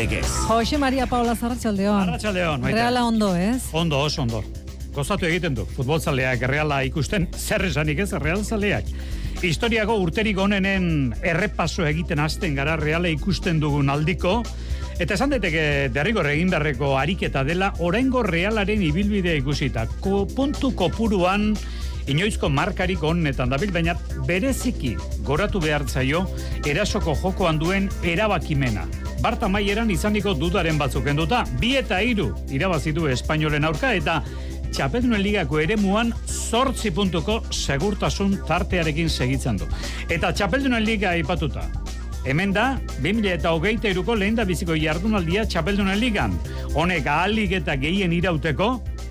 Legez. Jose Maria Paula Zarratxaldeon. Arratxaldeon, maite. Reala ondo, ez? Ondo, oso ondo. Gozatu egiten du, futbolzaleak reala ikusten, zer esanik ez, realzaleak. Historiako urterik onenen errepaso egiten hasten gara reala ikusten dugun aldiko, eta esan daiteke derrigor egin beharreko ariketa dela, oraingo realaren ibilbidea ikusita. Ko, puntu kopuruan, inoizko markarik onetan dabil, baina bereziki goratu behar zaio erasoko jokoan duen erabakimena. Barta maieran izaniko dudaren batzuk enduta, bi eta hiru irabazi du Espainolen aurka eta Txapelduen ligako eremuan zortzi puntuko segurtasun tartearekin segitzen du. Eta Txapeldunen liga aipatuta. Hemen da, 2000 eta hogeita iruko lehen da biziko jardunaldia Txapeldunen ligan. Honek ahalik eta gehien irauteko,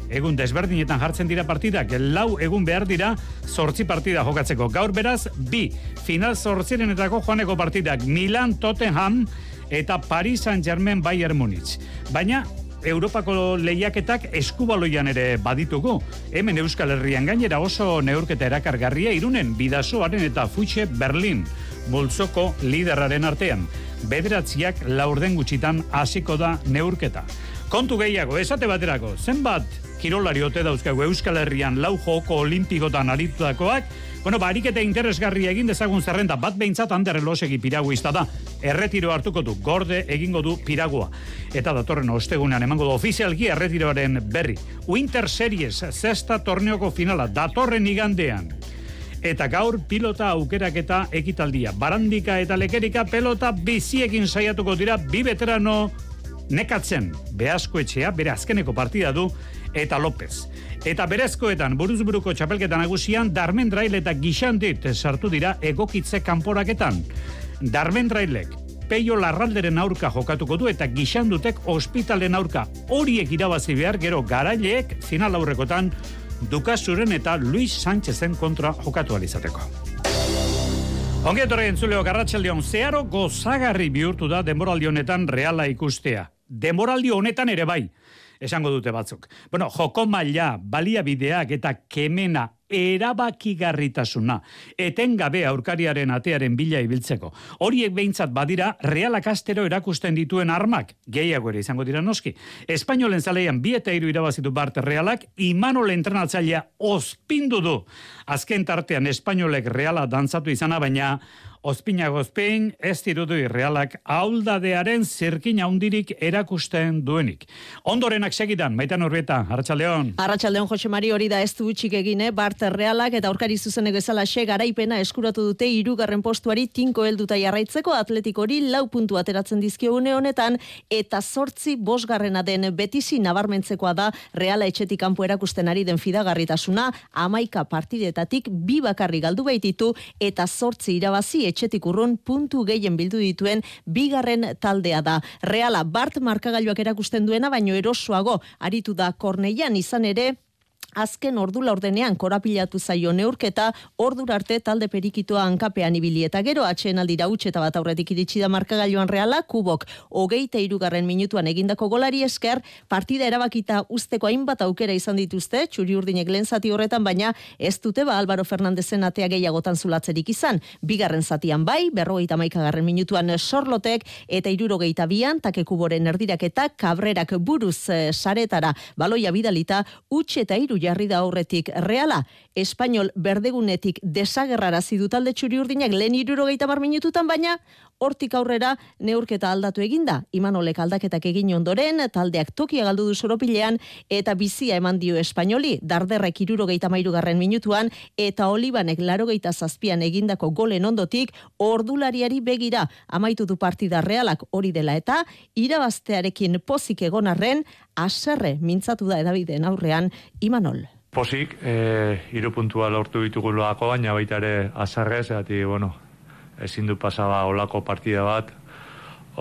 egun desberdinetan jartzen dira partidak, lau egun behar dira zortzi partida jokatzeko. Gaur beraz, bi, final zortzirenetako joaneko partidak, Milan, Tottenham eta Paris Saint-Germain Bayern Munich. Baina, Europako lehiaketak eskubaloian ere baditugu. Hemen Euskal Herrian gainera oso neurketa erakargarria irunen bidasoaren eta futxe Berlin multzoko liderraren artean. Bederatziak laurden gutxitan hasiko da neurketa. Kontu gehiago, esate baterako, zenbat kirolari ote dauzkagu Euskal Herrian lau joko olimpikotan aritutakoak, bueno, barik eta interesgarria egin dezagun zerrenda, bat behintzat Ander Elosegi piraguista da. Erretiro hartuko du, gorde egingo du piragua. Eta datorren ostegunean emango du ofizialki erretiroaren berri. Winter Series, zesta torneoko finala, datorren igandean. Eta gaur pilota aukeraketa ekitaldia. Barandika eta lekerika pelota biziekin saiatuko dira bi veterano nekatzen. Beasko etxea, bere azkeneko partida du, eta López. Eta berezkoetan, buruzburuko txapelketan nagusian Darmen Drail eta Gixandit sartu dira egokitze kanporaketan. Darmen Drailek, Peio Larralderen aurka jokatuko du eta Gixandutek ospitalen aurka horiek irabazi behar gero garaileek final aurrekotan Dukazuren eta Luis Sánchezen kontra jokatu alizateko. Ongi etorri entzuleo garratxaldion, zeharo gozagarri bihurtu da demoraldi honetan reala ikustea. Demoraldi honetan ere bai, esango dute batzuk. Bueno, joko maila, baliabideak eta kemena erabakigarritasuna, etengabe aurkariaren atearen bila ibiltzeko. Horiek behintzat badira, realak astero erakusten dituen armak, gehiago ere izango dira noski. Espainolen zaleian bi eta iru irabazitu bart realak, Imanol entrenatzailea ospindu du. Azken tartean espainolek reala dantzatu izana, baina Ospina gozpein, ez dirudu irrealak auldadearen zirkin haundirik erakusten duenik. Ondorenak segidan, maitan urbieta, Arratxaldeon. Arratxaldeon Jose Mari hori da ez du utxik egine, Bart Realak eta aurkari zuzenek ezala xe garaipena eskuratu dute irugarren postuari tinko helduta jarraitzeko atletik hori lau puntu ateratzen dizkio une honetan eta sortzi bosgarrena den betizi nabarmentzekoa da Reala etxetik kanpo erakusten ari den fidagarritasuna amaika partidetatik bi bakarri galdu baititu eta sortzi irabazi etxetik urrun puntu gehien bildu dituen bigarren taldea da. Reala Bart markagailuak erakusten duena baino erosoago aritu da Korneian izan ere Azken ordu laurdenean korapilatu zaio neurketa, ordura arte talde perikitoa hankapean ibili eta gero atxeen aldira eta bat aurretik iritsi da markagailuan reala, kubok hogeita irugarren minutuan egindako golari esker, partida erabakita usteko hainbat aukera izan dituzte, txuri urdinek lehen zati horretan, baina ez dute ba Álvaro Fernandezen atea gehiagotan zulatzerik izan. Bigarren zatian bai, berrogeita maikagarren minutuan sorlotek, eta irurogeita bian, take kuboren erdirak eta kabrerak buruz e, saretara baloia bidalita, utxe eta iru jarri da aurretik reala, espainol berdegunetik desagerrara zidu talde txuri urdinak lehen irurogeita bar minututan, baina hortik aurrera neurketa aldatu eginda. Imanolek aldaketak egin ondoren, taldeak tokia galdu du soropilean, eta bizia eman dio espainoli, darderrek irurogeita mairugarren minutuan, eta olibanek larogeita zazpian egindako golen ondotik, ordulariari begira amaitu du partida realak hori dela eta, irabaztearekin pozik egonarren, aserre mintzatu da edabideen aurrean Imanol. Posik, e, irupuntua lortu ditugu loako, baina baita ere azarrez, eta, bueno, ezin du pasaba olako partida bat,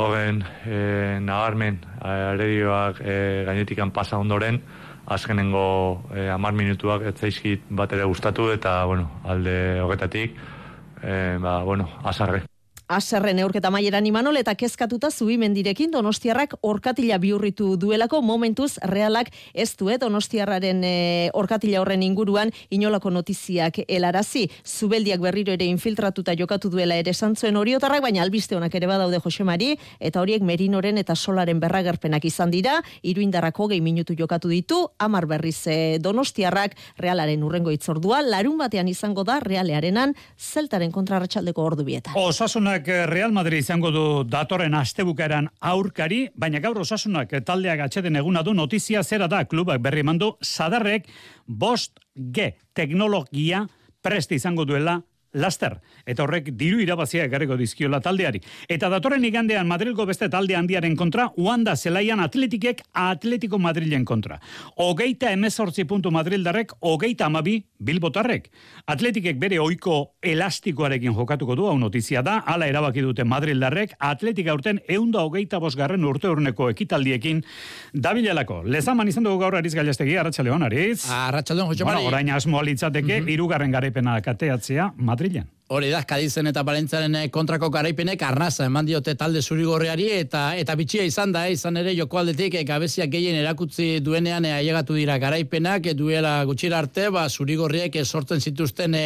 horren e, nagarmen, aredioak e, gainetikan pasa ondoren, azkenengo e, amar minutuak ez zaizkit bat ere gustatu, eta, bueno, alde horretatik, e, ba, bueno, azarre. Aserren neurketa maieran imanol eta kezkatuta zubimendirekin donostiarrak orkatila biurritu duelako momentuz realak ez duet donostiarraren e, orkatila horren inguruan inolako notiziak elarazi. Zubeldiak berriro ere infiltratuta jokatu duela ere santzuen horiotarrak, baina albiste honak ere badaude Josemari, eta horiek merinoren eta solaren berragerpenak izan dira, iruindarrak hogei minutu jokatu ditu, amar berriz e, donostiarrak realaren urrengo itzordua, larun batean izango da realearenan zeltaren kontrarratxaldeko ordu bietan. Osasunak eh, Real Madrid izango du datorren astebukaeran aurkari, baina gaur osasunak taldeak atxeden eguna du notizia zera da klubak berri mandu sadarrek bost G teknologia prest izango duela laster, eta horrek diru irabazia egarriko dizkiola taldeari. Eta datorren igandean Madrilgo beste talde handiaren kontra, Uanda zelaian atletikek atletiko Madrilen kontra. Ogeita emezortzi puntu Madrildarrek, ogeita amabi bilbotarrek. Atletikek bere oiko elastikoarekin jokatuko du, hau notizia da, ala erabaki dute Madrildarrek, atletik aurten eunda ogeita bosgarren urte urneko ekitaldiekin dabilelako. Lezaman izan dugu gaur ariz gailastegi, arratxaleon, ariz? Arratxaleon, Jose Bueno, orain asmoa litzateke, mm irugarren garaipena kateatzea, Madrilen. Hori da, Kadizen eta Balentzaren eh, kontrako garaipenek arnaza eman diote talde zurigorreari eta eta bitxia izan da, eh, izan ere joko aldetik e, gabeziak gehien erakutzi duenean ailegatu dira garaipenak, duela gutxira arte, ba, zurigorriek sortzen zituzten e,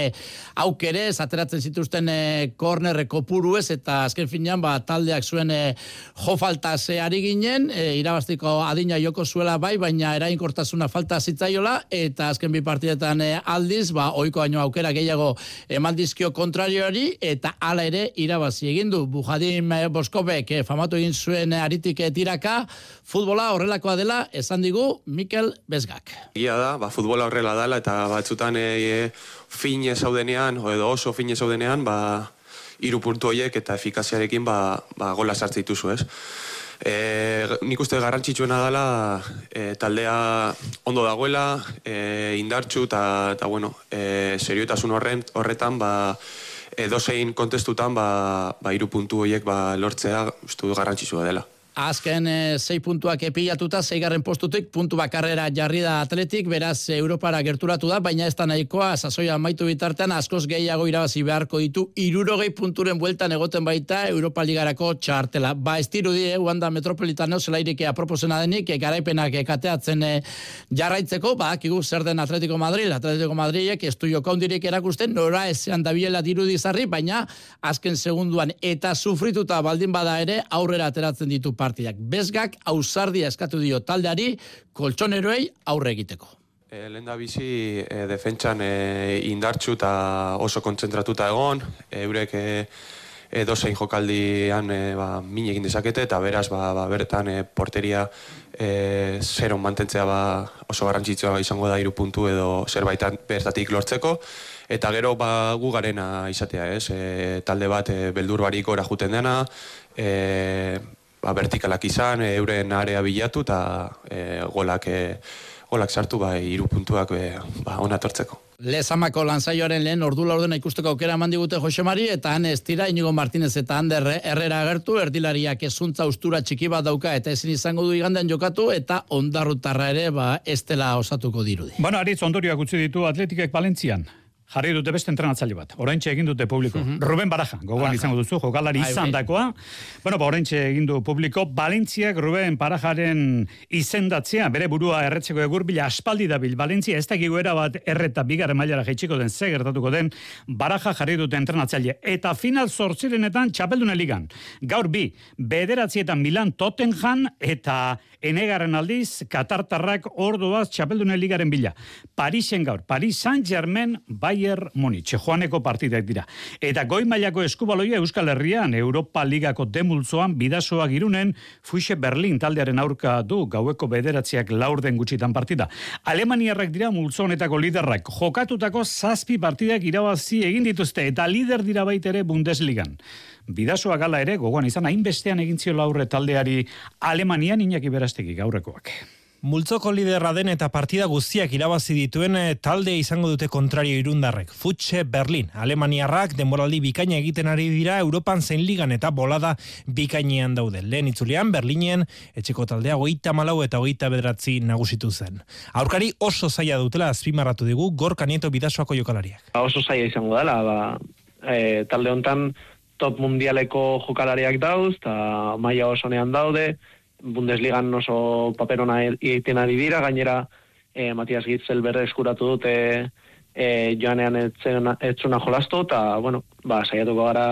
aukere, ateratzen zituzten e, korner kopuru ez, eta azken finean ba, taldeak zuen e, jo falta ari ginen, e, irabaztiko adina joko zuela bai, baina erainkortasuna falta zitzaiola, eta azken bi partidetan e, aldiz, ba, oiko baino aukera gehiago eman dizkio kontrarioari eta hala ere irabazi egin du Bujadim eh, Boskobek eh, famatu egin zuen aritik eh, tiraka futbola horrelakoa dela esan digu Mikel Bezgak. Ia da, ba, futbola horrela dela eta batzutan e, fine zaudenean edo oso fine zaudenean ba, iru puntu horiek eta efikaziarekin ba, ba, gola sartze dituzu ez. E, nik uste garrantzitsuena dela e, taldea ondo dagoela, e, indartxu eta, bueno, e, serioetasun horren, horretan, ba, edozein kontestutan, ba, ba, iru puntu horiek ba, lortzea, uste garrantzitsua dela. Azken e, zei puntuak epilatuta, zeigarren postutik, puntu bakarrera jarri da atletik, beraz Europara gerturatu da, baina ez da nahikoa, sasoia maitu bitartean, askoz gehiago irabazi beharko ditu, irurogei punturen bueltan egoten baita Europa Ligarako txartela. Ba, ez diru die, Uanda Metropolitano zelairike aproposena denik, e, garaipenak kateatzen e, jarraitzeko, ba, kigu zer den Atletico Madrid, Atletico Madridek ez du jokaundirik erakusten, nora ezean dabiela diru dizarri, baina azken segunduan eta sufrituta baldin bada ere, aurrera ateratzen ditu partidak. Bezgak ausardia eskatu dio taldeari koltsoneroei aurre egiteko. E, Lehen da bizi e, defentsan e, indartxu eta oso kontzentratuta egon, eurek e, dozein jokaldian e, ba, min egin dezakete eta beraz ba, ba, bertan e, porteria e, zeron mantentzea ba, oso garrantzitsua izango da iru puntu edo zerbaitan bertatik lortzeko eta gero ba, gu garena izatea ez, e, talde bat e, beldur barik ora juten dena, e, ba, vertikalak izan, e, euren area bilatu eta e, golak, e, golak sartu bai hiru puntuak e, ba, ona tortzeko. Lezamako lanzaioaren lehen ordu laurdena ikusteko aukera eman digute Josemari eta han ez tira Inigo Martinez eta Ander Herrera agertu erdilariak ezuntza ustura txiki bat dauka eta ezin izango du igandean jokatu eta ondarrutarra ere ba estela osatuko dirudi. Bueno, Aritz ondorioak utzi ditu Atletikek Valentzian jarri dute beste entrenatzaile bat. Oraintxe egin dute publiko. Mm Ruben Baraja, gogoan izango duzu, jokalari izan dakoa. Bueno, ba, oraintxe egin du publiko. Balentziak Ruben Barajaren izendatzea, bere burua erretzeko egur bila aspaldi dabil. Balentzia ez da gigoera bat erreta bigarren mailara jaitsiko den, ze gertatuko den, Baraja jarri dute entrenatzaile. Eta final zortzirenetan txapeldune ligan. Gaur bi, bederatzietan Milan Tottenham eta enegarren aldiz, Katartarrak orduaz txapeldune ligaren bila. Parisen gaur, Paris Saint-Germain, bai Bayern Munich, joaneko partidak dira. Eta goi mailako eskubaloia Euskal Herrian, Europa Ligako demultzoan, bidasoa girunen, Fuixe Berlin taldearen aurka du, gaueko bederatziak laurden gutxitan partida. Alemaniarrak dira multzonetako liderrak, jokatutako zazpi partidak irabazi egin dituzte, eta lider dira baitere Bundesligan. Bidasoa gala ere, gogoan izan, hainbestean egintzio laurre taldeari Alemanian inaki berastegi gaurrekoak. Multzoko liderra den eta partida guztiak irabazi dituen eh, talde izango dute kontrario irundarrek. Futxe Berlin, Alemaniarrak denboraldi bikaina egiten ari dira Europan zein ligan eta bolada bikainean daude. Lehen itzulean Berlinen etxeko taldea goita malau eta goita bedratzi nagusitu zen. Aurkari oso zaila dutela azpimarratu digu gorka nieto bidasoako jokalariak. Ba, oso zaila izango dela, ba, e, talde hontan top mundialeko jokalariak dauz, eta maila oso nean daude, Bundesligan oso paperona egiten ari dira, gainera e, Matias Gitzel berre eskuratu dute e, joanean etzuna, etzuna jolastu, eta, bueno, ba, saiatuko gara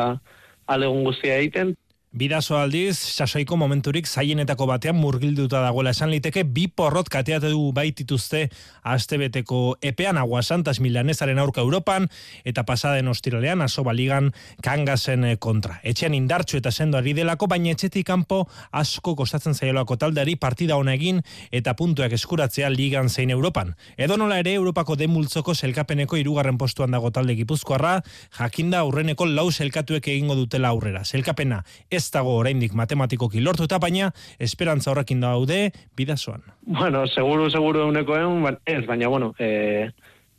alegun guztia egiten, Bidazo aldiz, sasoiko momenturik zaienetako batean murgilduta dagoela esan liteke, bi porrot kateate du baitituzte astebeteko epean aguasantas milanesaren aurka Europan, eta pasaden ostiralean aso baligan kangasen kontra. Etxean indartxu eta sendo ari delako, baina etxetik kanpo asko kostatzen zaiolako taldeari partida hona egin eta puntuak eskuratzea ligan zein Europan. Edo nola ere Europako demultzoko selkapeneko irugarren postuan dago talde gipuzkoarra, jakinda aurreneko lau selkatuek egingo dutela aurrera. Selkapena ez dago oraindik matematikoki lortuta, baina esperantza horrekin daude bidazoan. Bueno, seguru, seguru euneko egun, ba, ez, baina, bueno, e,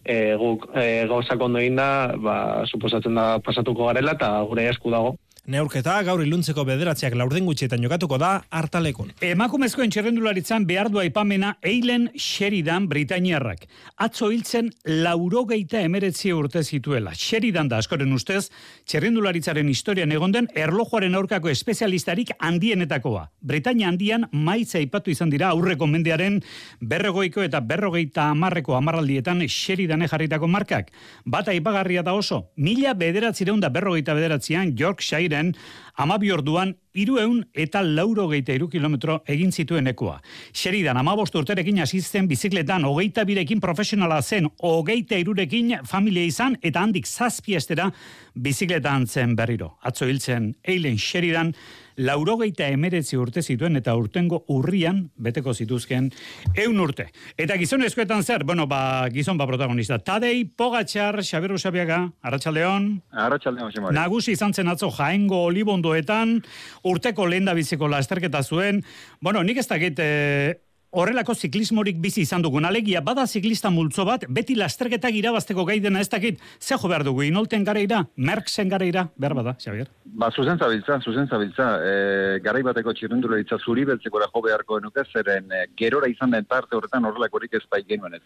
e, guk e, gauzak ondo egin da, ba, suposatzen da pasatuko garela, eta gure esku dago. Neurketa gaur iluntzeko bederatziak laurden gutxietan jokatuko da hartalekon. Emakumezkoen txerrendularitzan behar du aipamena Eilen Sheridan Britainiarrak. Atzo hiltzen laurogeita emeretzi urte zituela. Sheridan da askoren ustez, txerrendularitzaren historian egonden erlojuaren aurkako espezialistarik handienetakoa. Britainia handian maitza aipatu izan dira aurreko mendearen berrogeiko eta berrogeita amarreko amarraldietan Sheridan jarritako markak. Bata aipagarria da oso, mila bederatzireun da berrogeita bederatzean Yorkshire ziren, amabi orduan, irueun eta lauro geita iru kilometro egin zituen ekua. Xeridan, amabost urterekin asisten bizikletan, hogeita birekin profesionala zen, hogeita irurekin familia izan, eta handik zazpiestera bizikletan zen berriro. Atzo hiltzen, eilen xeridan, laurogeita emeretzi urte zituen eta urtengo urrian beteko zituzken eun urte. Eta gizon eskuetan zer, bueno, ba, gizon ba protagonista. Tadei, Pogatxar, Xabiru Xabiaga, Arratxaldeon. Arratxaldeon, Xabiaga. Nagusi izan zen atzo jaengo olibondoetan, urteko lehen da biziko lasterketa zuen. Bueno, nik ez dakit, eh, horrelako ziklismorik bizi izan dugun alegia bada ziklista multzo bat beti lasterketak irabazteko gai dena ez dakit ze jo behar dugu inolten gareira merksen gareira behar bada Xavier? Ba zuzen zabiltza zuzen zabiltza e, garai bateko txirrendularitza zuri beltzekora jo beharko enuke zeren e, gerora izan den tarte horretan horrelakorik ez bai genuen ez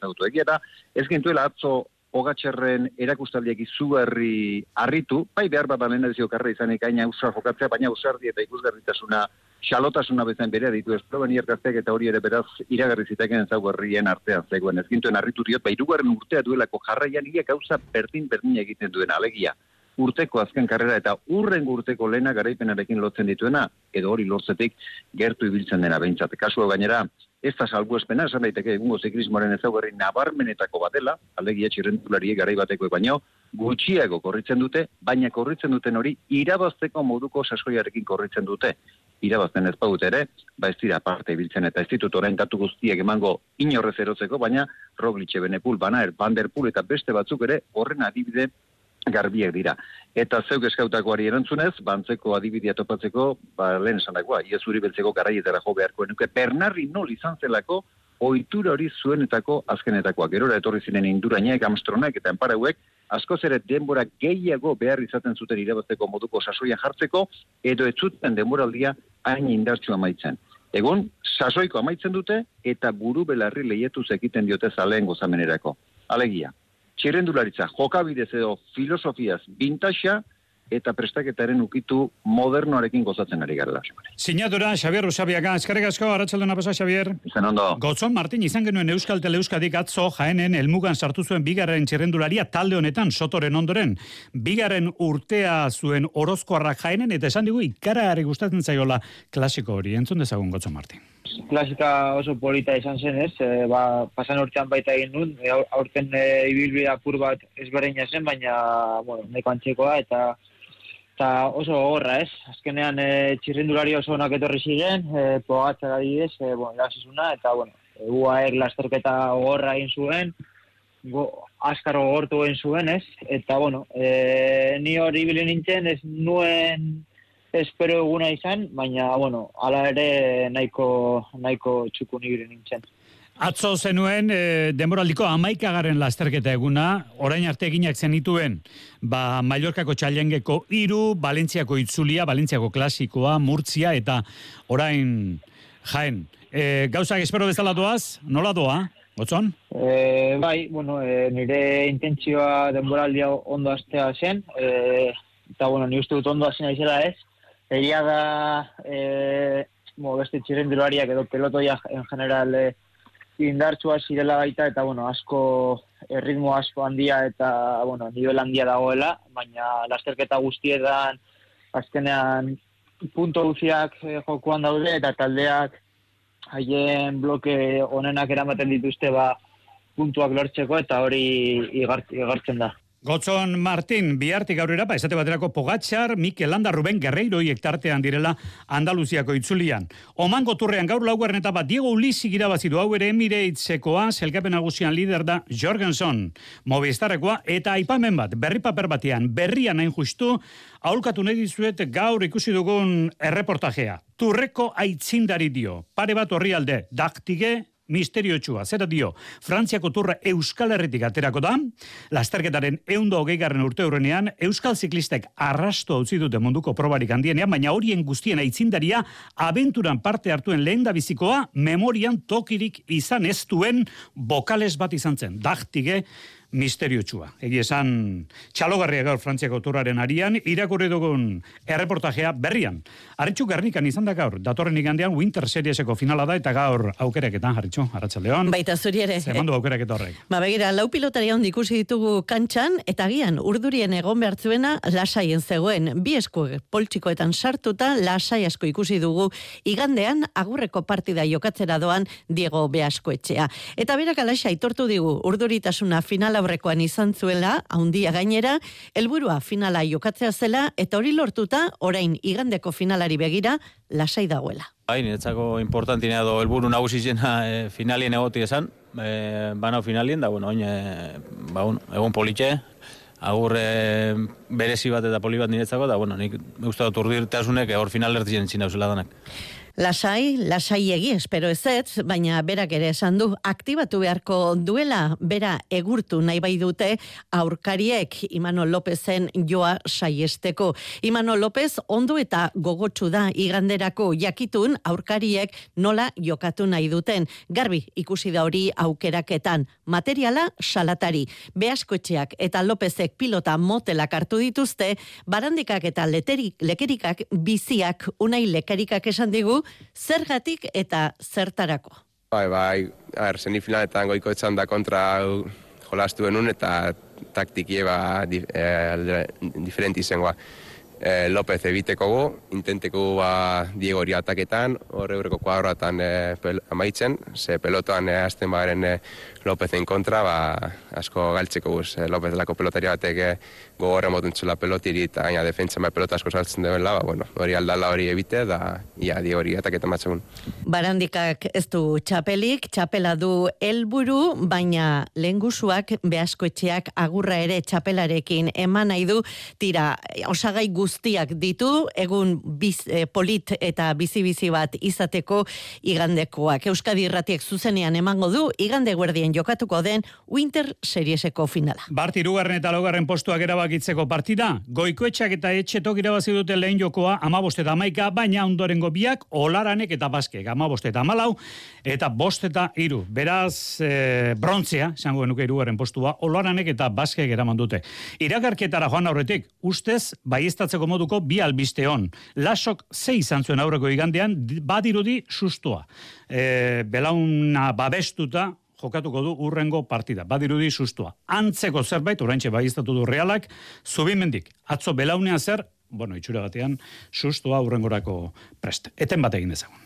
da ez gintuela atzo Ogatxerren erakustaldiak izugarri harritu, bai behar bat lehen edizio karra izanik aina usar jokatzea, baina usardi eta ikusgarritasuna xalotasuna bezain berea ditu ez proben eta hori ere beraz iragarri ziteken zau herrien artean zegoen ez gintuen harritu diot, ba irugarren urtea duelako jarraian ia gauza berdin berdin egiten duen alegia urteko azken karrera eta urren urteko lehena garaipenarekin lotzen dituena, edo hori lortzetik gertu ibiltzen dena behintzat. Kasu gainera, ez da salgu espena, esan daiteke egungo ziklismoaren ezaugarri nabarmenetako batela, alegia txirrendulari garai bateko baino, gutxiago korritzen dute, baina korritzen duten hori irabazteko moduko sasoiarekin korritzen dute. Irabazten ez baut ere, ba ez dira parte ibiltzen eta ez ditut orain datu guztiak emango inorrez erotzeko, baina Roglic, Benepul, Banaer, Van der eta beste batzuk ere horren adibide garbiak dira. Eta zeuk eskautakoari erantzunez, bantzeko adibidea topatzeko, ba, lehen esan dagoa, iezuri beltzeko garaietara jo beharko enuke, Bernarri nol izan zelako, ohitura hori zuenetako azkenetakoak. Gerora etorri ziren indurainek, amstronak eta enparauek, askoz ere denbora gehiago behar izaten zuten irabazteko moduko sasoian jartzeko, edo ez zuten denboraldia hain indartsu amaitzen. Egun, sasoiko amaitzen dute, eta buru belarri lehietuz egiten diote zaleen gozamenerako. Alegia, txirrendularitza, jokabidez edo filosofiaz bintaxa, eta prestaketaren ukitu modernoarekin gozatzen ari gara. Sinadura, Xavier Usabiaga, eskarrik asko, arratxalduna pasa, Xavier. Izan ondo. Gotzon, Martin, izan genuen Euskal Teleuskadik atzo jaenen elmugan sartu zuen bigarren txerrendularia talde honetan, sotoren ondoren. Bigarren urtea zuen orozkoarrak jaenen, eta esan digu, ikara gustatzen zaiola klasiko hori. Entzun dezagun, Gotzon, Martin. Klasika oso polita izan zen, ez? E, ba, pasan urtean baita egin nun, e, aurten e, ibilbida pur bat ezberdina zen, baina, bueno, neko antzekoa, eta eta oso gogorra, ez? Azkenean e, txirrindulari oso onak etorri ziren, e, pogatza da didez, e, bueno, eta, bueno, e, UAR lasterketa gogorra egin zuen, go, askar gogortu egin zuen, ez? Eta, bueno, e, ni hori bilen nintzen, ez nuen espero eguna izan, baina, bueno, ala ere nahiko, nahiko txukun ibilen nintzen. Atzo zenuen e, denboraldiko amaikagaren lasterketa eguna, orain arte eginak zenituen, ba, Mallorkako txalengeko iru, Balentziako itzulia, Balentziako klasikoa, Murtzia, eta orain jaen. E, gauzak espero bezala doaz, nola doa, gotzon? E, bai, bueno, e, nire intentzioa denboraldia ondo astea zen, e, eta bueno, ni uste dut ondo hasi naizela ez. Egia da, e, mo, beste txirrendulariak edo pelotoia en general e, indartsua zirela baita, eta bueno, asko erritmo asko handia eta bueno, nivel handia dagoela, baina lasterketa guztietan azkenean punto guztiak e, jokoan daude eta taldeak haien bloke onenak eramaten dituzte ba puntuak lortzeko eta hori igartzen da. Gotzon Martin, bihartik aurrera, ba, esate baterako Pogatxar, Mikel Landa, Ruben Guerreiro tartean direla Andaluziako itzulian. Oman goturrean gaur laugarren eta bat Diego Ulizik irabazidu hau ere emireitzekoa, zelkapen agusian lider da Jorgensen, Movistarrekoa, eta aipamen bat, berri paper batean, berrian hain justu, aulkatu nahi dizuet gaur ikusi dugun erreportajea. Turreko aitzindari dio, pare bat horri alde, daktige, misterio txua, zera dio, Frantziako turra Euskal Herritik aterako da, lasterketaren eundo hogeigarren urte hurrenean, Euskal Ziklistek arrasto hau dute munduko probarik handienean, baina horien guztien aitzindaria, abenturan parte hartuen lehen bizikoa, memorian tokirik izan ez duen bokales bat izan zen, dachtige, misterio txua. Egi esan, txalogarria gaur frantziako turaren arian, irakurri dugun erreportajea berrian. Arritxu garnikan izan da gaur, datorren igandean Winter Serieseko finala da, eta gaur aukeraketan, Arritxu, Arratxaldeon. Baita zuri ere. Zemandu aukerak horrek. Ba, begira, lau pilotaria hon ikusi ditugu kantxan, eta gian, urdurien egon behartzuena lasaien zegoen. Bi esku poltsikoetan sartuta, lasai asko ikusi dugu, igandean, agurreko partida jokatzera doan Diego Beasko etxea. Eta berak alaxa aitortu digu, urduritasuna finala aurrekoan izan zuela, haundia gainera, helburua finala jokatzea zela, eta hori lortuta, orain igandeko finalari begira, lasai dagoela. Bai, niretzako importantinea do helburu nagusizena e, finalien egoti esan, e, bana finalien, da, bueno, oin, e, ba, un, egun politxe, agur e, berezi bat eta poli bat niretzako, da, bueno, nik uste dut urdirtasunek hor final ertzen zina danak. Lasai, lasai egi, espero ez ez, baina berak ere esan du, aktibatu beharko duela, bera egurtu nahi bai dute aurkariek Imano Lopezen joa saiesteko. Imano Lopez ondo eta gogotsu da iganderako jakitun aurkariek nola jokatu nahi duten. Garbi ikusi da hori aukeraketan. Materiala salatari. Beaskoetxeak eta Lopezek pilota motelak hartu dituzte, barandikak eta leterik, lekerikak biziak unai lekerikak esan digu, zergatik eta zertarako. Bai, bai, er, semifinaletan goiko etxan da kontra jolastu benun eta taktikie ba, di, eh, diferenti zengoa. Eh, López ebiteko gu, intenteko ba, Diego hori ataketan, horre horreko kuadroatan eh, amaitzen, ze pelotoan eh, azten baren eh, Lopezen kontra, ba, asko galtzeko guz, eh, Lopez lako pelotari batek eh, gogorra motuntzula pelotiri eta gaina defentsa mai pelota asko saltzen duen ba, bueno, hori aldala hori ebite, da, ia, di hori ataketan matzegun. Barandikak ez du txapelik, txapela du helburu, baina lehengusuak behaskoetxeak agurra ere txapelarekin eman nahi du, tira, osagai guztiak ditu, egun biz, eh, polit eta bizi-bizi bat izateko igandekoak. Euskadi irratiek zuzenean emango du, igande guardien jokatuko den Winter Serieseko finala. Bart irugarren eta laugarren postuak erabakitzeko partida, goikoetxak eta etxetok irabazi dute lehen jokoa amabost eta amaika, baina ondorengo biak olaranek eta baskek, amabost eta amalau, eta bost eta iru. Beraz, e, brontzea, zango genuke irugarren postua, olaranek eta baskek eraman dute. Iragarketara joan aurretik, ustez, baiestatzeko moduko bi albiste hon. Lasok zei izan zuen aurreko igandean, badirudi sustua. E, belauna babestuta, jokatuko du urrengo partida. Badirudi sustua. Antzeko zerbait, oraintxe bai du realak, zubimendik, atzo belaunean zer, bueno, itxura batean, sustua urrengorako prest. Eten bat egin dezagun.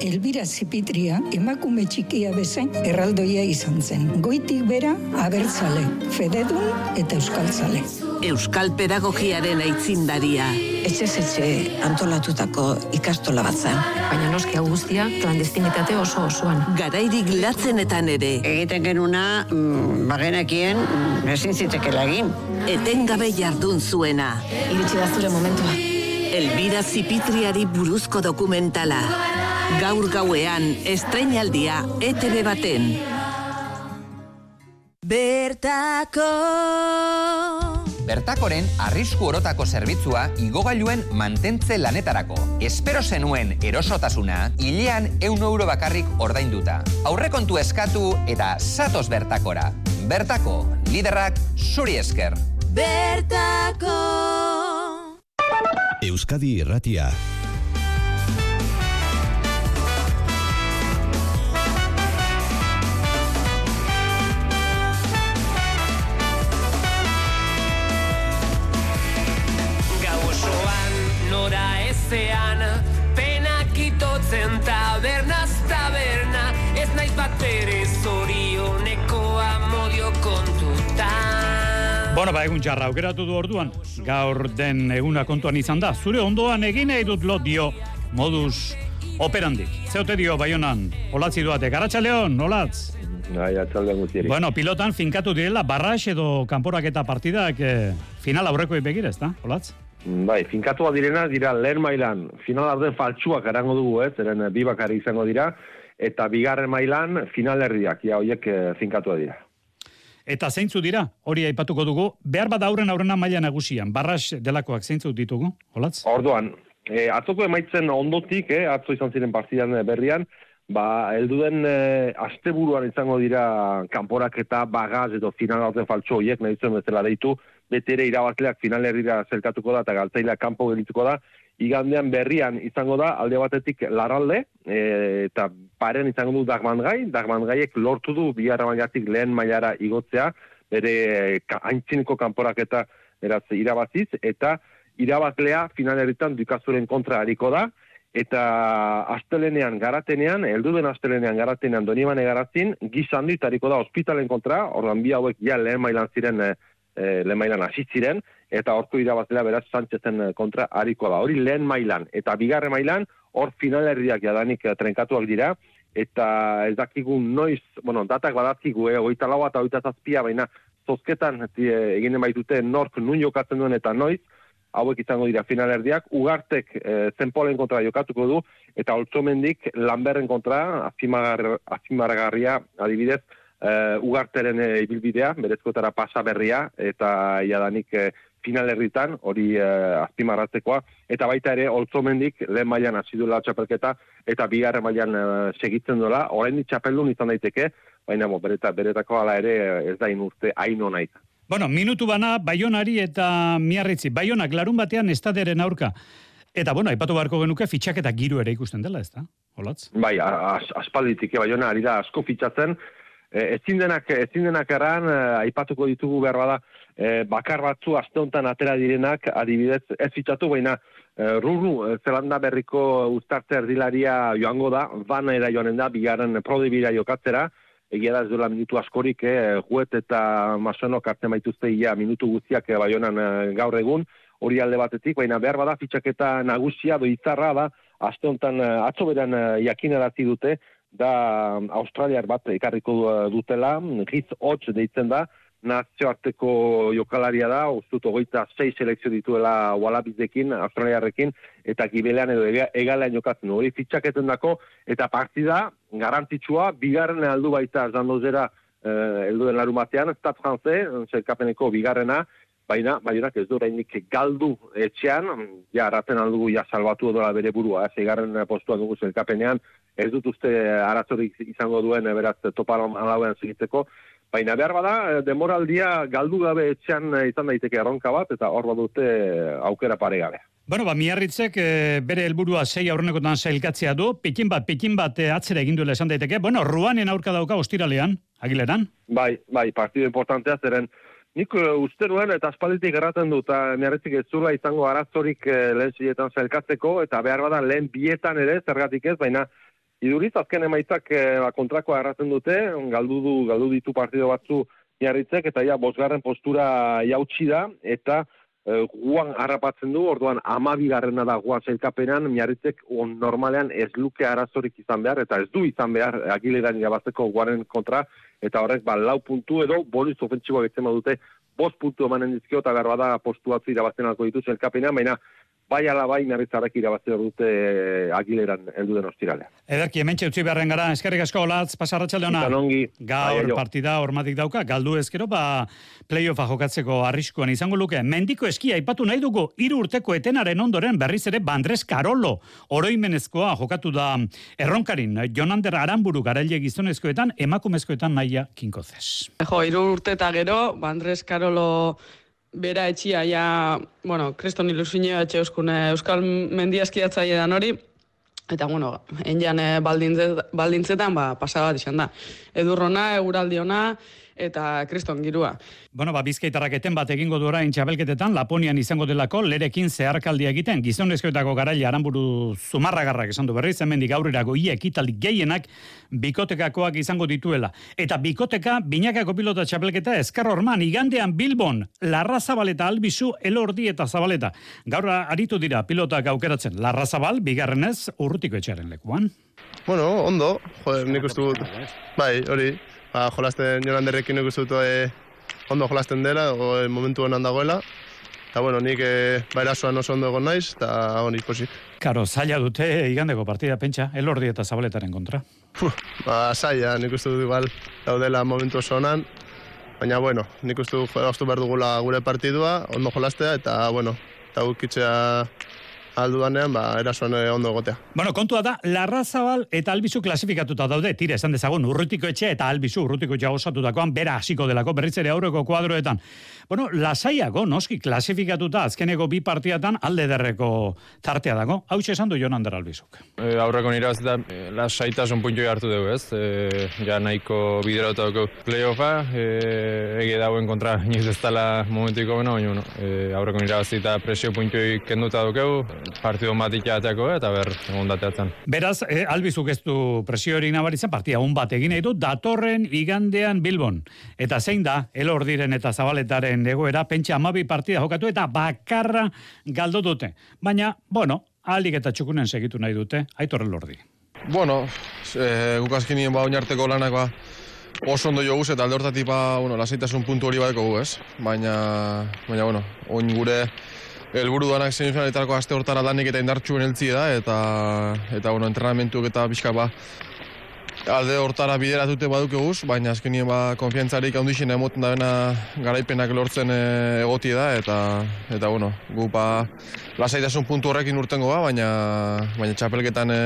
Elbira Zipitria emakume txikia bezain erraldoia izan zen. Goitik bera abertzale, fededun eta euskaltzale. Euskal pedagogiaren aitzindaria. Etxe etxe antolatutako ikastola bat zen. Baina noski hau guztia klandestinitate oso osoan. Garairik latzenetan ere. Egiten genuna, mm, bagenekien, mm, ezin zitekela egin. Etengabe jardun zuena. Iritsi da zure momentua. Elbira Zipitriari buruzko dokumentala. Gaur gauean, estrenaldia ETV baten. Bertako bertakoren arrisku orotako zerbitzua igogailuen mantentze lanetarako. Espero zenuen erosotasuna, hilean eun euro bakarrik ordainduta. Aurrekontu eskatu eta satos bertakora. Bertako, liderrak zuri esker. Bertako Euskadi Irratia. Bueno, ba, egun jarra, aukeratu du orduan. Gaur den eguna kontuan izan da. Zure ondoan egin nahi dut lot dio modus operandik. Zeote dio, baionan, olatzi duate. Garatxaleon, olatz? Bai, atzalde guztieri. Bueno, pilotan finkatu direla, barrax edo kanporak eta partidak eh, final aurreko begira, ez da, olatz? Bai, finkatua direna dira lehen mailan final arden faltsuak erango dugu ez, eren bi bakari izango dira, eta bigarren mailan final herriak, ja, hoiek eh, finkatua dira. Eta zeintzu dira, hori aipatuko dugu, behar bat aurren aurrena maila nagusian, barrax delakoak zeintzu ditugu, olatz? Orduan, e, atzoko emaitzen ondotik, eh, atzo izan ziren partidan eh, berrian, ba, elduden e, asteburuan izango dira kanporak eta bagaz edo final arden faltsu horiek, nahi zuen bezala deitu, beti ere irabazleak final herrira zerkatuko da eta galtzaileak kanpo geldituko da, igandean berrian izango da alde batetik laralde e, eta paren izango du dagmangai, dagmangaiek lortu du biharra mailatik lehen mailara igotzea, bere ka, haintzineko kanporak eta beraz irabaziz, eta irabazlea finalerritan dukazuren kontra hariko da, eta astelenean garatenean, elduden astelenean garatenean donimane garazin, gizan dit hariko da ospitalen kontra, ordan bi hauek ja lehen mailan ziren e, e, lehen mailan hasi ziren, eta horko irabazlea beraz Sánchezen eh, kontra hariko da. Hori lehen mailan, eta bigarren mailan, hor finalerriak jadanik eh, trenkatuak dira, eta ez dakigu noiz, bueno, datak badazkigu, eh, oita lau eta oita zazpia, baina zozketan eh, eginen baitute nork nun jokatzen duen eta noiz, hauek izango dira finalerdiak, ugartek eh, zenpolen kontra jokatuko du, eta holtzomendik lanberren kontra, azpimargarria adibidez, eh, ugarteren eh, ibilbidea, berezkotara pasa berria, eta jadanik eh, finalerritan, hori eh, azpimarratzekoa, eta baita ere, holtzomendik lehen mailan hasi duela txapelketa, eta bigarren mailan eh, segitzen duela, orain txapeldun izan daiteke, baina bo, bereta, beretako hala ere ez da inurte hain hona izan. Bueno, minutu bana, Baionari eta Miarritzi. Baionak larun batean estaderen aurka. Eta, bueno, aipatu beharko genuke fitxak eta giru ere ikusten dela, ez da? Olatz? Bai, as, aspalditik, baiona ari da asko fitxatzen, e, ezin denak, ezin denak erran, eh, aipatuko ditugu behar bada, e, bakar batzu aste honetan atera direnak, adibidez, ez fitxatu, baina e, Ruru, e, Zelanda berriko uztartze erdilaria joango da, van era joanen da, bigarren prodibira jokatzera, egia da ez duela minutu askorik, eh, juet eta masonok hartzen baituzte ia minutu guztiak eh, baionan eh, gaur egun, hori alde batetik, baina behar bada fitxaketa nagusia do izarra da, aste honetan eh, atzo beran eh, jakinarazi dute, da Australiar bat ekarriko eh, dutela, Riz Hots deitzen da, nazioarteko jokalaria da, ustut ogoita sei selekzio dituela Wallabizekin, Australiarrekin, eta gibelean edo ega- egalean jokatzen hori fitxaketen dako, eta partida garantitsua, bigarren aldu baita zandozera eh, elduen larun batean, Stade Francais, zerkapeneko bigarrena, baina, baina ez du oraindik galdu etxean, ja, arraten aldugu ja salbatu dola bere burua, eh, zeigarren postuan dugu zelkapenean, ez dut uste arazorik izango duen, eh, beraz, toparon alauean segitzeko, Baina behar bada, eh, demoraldia galdu gabe etxean eh, izan daiteke erronka bat, eta hor badute eh, aukera paregabe. Bueno, ba, miarritzek eh, bere helburua sei aurrenekotan sailkatzea du, pikin bat, pikin bat eh, atzera egin duela esan daiteke. Bueno, ruanen aurka dauka ostiralean, agileran. Bai, bai, partido importantea zeren, nik uh, uste nuen eta aspalditik erraten dut, eta miarritzik ez zula izango arazorik uh, lehen sailkatzeko, eta behar bada lehen bietan ere, zergatik ez, baina iduriz azken emaitzak ba, kontrakoa erraten dute, galdu, du, galdu ditu partido batzu miarritzek, eta ja, bosgarren postura jautsi da, eta eh, guan harrapatzen du, orduan amabigarrena da guan zailkapenan, miarritzek on, normalean ez luke arazorik izan behar, eta ez du izan behar agileran irabazteko guaren kontra, eta horrek ba, lau puntu edo bonus ofentsiboa getzen badute, bost puntu emanen dizkio, eta behar bada postu batzu irabazten alko ditu zailkapenan, baina bai ala bai narritzarrak irabazte dute eh, agileran helduden ostiralea. Ederki, hemen utzi beharren gara, eskerrik asko olatz, pasarratxalde hona. Gaur Bai, partida hormatik dauka, galdu ezkero, ba, playoffa jokatzeko arriskuan izango luke. Mendiko eskia aipatu nahi dugu, hiru urteko etenaren ondoren berriz ere Bandres Karolo, oroimenezkoa jokatu da erronkarin, Jonander Aramburu garaile gizonezkoetan, emakumezkoetan naia kinkozes. Jo, iru urte eta gero, ba, Andres Karolo bera etxia, ja, bueno, kriston ilusinio etxe euskune Euskal mendiazkiatzaile dan hori, eta, bueno, enjan baldintze, baldintzetan, ba, pasa bat izan da. Edurrona, eguraldiona, eta kriston girua. Bueno, ba, bizkaitarrak eten bat egingo du orain txabelketetan, Laponian izango delako, lerekin zeharkaldia egiten, gizonezkoetako garaile aramburu zumarragarrak esan du berriz, hemendik aurrerako ia ekitaldi gehienak bikotekakoak izango dituela. Eta bikoteka, binakako pilota txapelketa Ezkar Orman, igandean Bilbon, Larra Zabaleta Albizu, Elordi eta Zabaleta. Gaur aritu dira pilotak aukeratzen, Larra Zabal, bigarrenez, urrutiko etxearen lekuan. Bueno, ondo, joder, nik uste dut, bai, hori, ba, jolasten joran derrekin dut e, ondo jolasten dela, o, e, momentu honan dagoela, eta bueno, nik e, ba, erasoan oso ondo egon naiz, eta honi posik. Karo, zaila dute igandeko partida pentsa, Elordi eta Zabaletaren kontra. Ba, saia, nik uste dut igual, daudela momentu oso onan, baina bueno, nik uste dut behar dugula gure partidua, ondo jolastea, eta bueno, eta gukitzea aldudanean, ba, erasoan ondo egotea. Bueno, kontua da, Larrazabal eta Albizu klasifikatuta daude, tira esan dezagun, urrutiko etxe eta Albizu urrutiko etxe osatutakoan bera hasiko delako berriz ere aurreko kuadroetan. Bueno, lasaiago, noski, klasifikatuta azkeneko bi partiatan alde derreko tartea dago. Hau esan du Jonander Albizuk. E, aurreko bazita, e, lasaitasun puntu hartu dugu, ez? E, ja nahiko bideratu dugu playoffa, e, ege dauen kontra inoiz ez dela momentuiko beno, baina bueno, e, aurreko bazita presio puntu kenduta dugu, partidu batik jateako eta ber, egon dateatzen. Beraz, eh, Albizuk ez du presio hori nabaritzen, partia un bat egin nahi du, datorren igandean Bilbon. Eta zein da, elordiren eta zabaletaren egoera, pentsa amabi partida jokatu eta bakarra galdo dute. Baina, bueno, alik eta txukunen segitu nahi dute, aitor elordi. Bueno, e, guk azkenien ba oinarteko lanak ba, oso ondo jo eta alde hortatik ba, bueno, lasaitasun puntu hori badeko gu, ez? Baina, baina, bueno, oin gure helburu danak semifinaletarako aste hortara danik eta indartxuen heltzi da, eta, eta bueno, entrenamentuak eta pixka ba, alde hortara bideratute baduke guz, baina azkenien ba, konfiantzarik handixen emoten da bena garaipenak lortzen e, egoti da, eta, eta bueno, gu ba, lasaitasun puntu horrekin urtengo ba, baina, baina txapelketan e,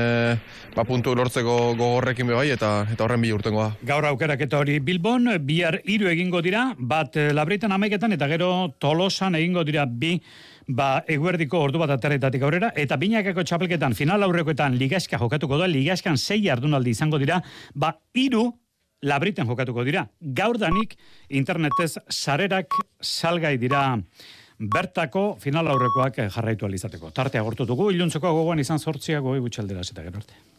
ba, puntu lortzeko gogorrekin be bai, eta, eta horren bi urtengo ba. Gaur aukeraketa hori Bilbon, bihar hiru egingo dira, bat eh, labreitan amaiketan eta gero tolosan egingo dira bi ba, eguerdiko ordu bat aterretatik aurrera, eta binakako txapelketan final aurrekoetan ligaska jokatuko da, ligaskan sei jardunaldi izango dira, ba, iru labriten jokatuko dira. Gaur danik internetez sarerak salgai dira bertako final aurrekoak jarraitu alizateko. Tartea gortu dugu, iluntzeko gogoan izan sortziago egutxalderaz eta gero arte.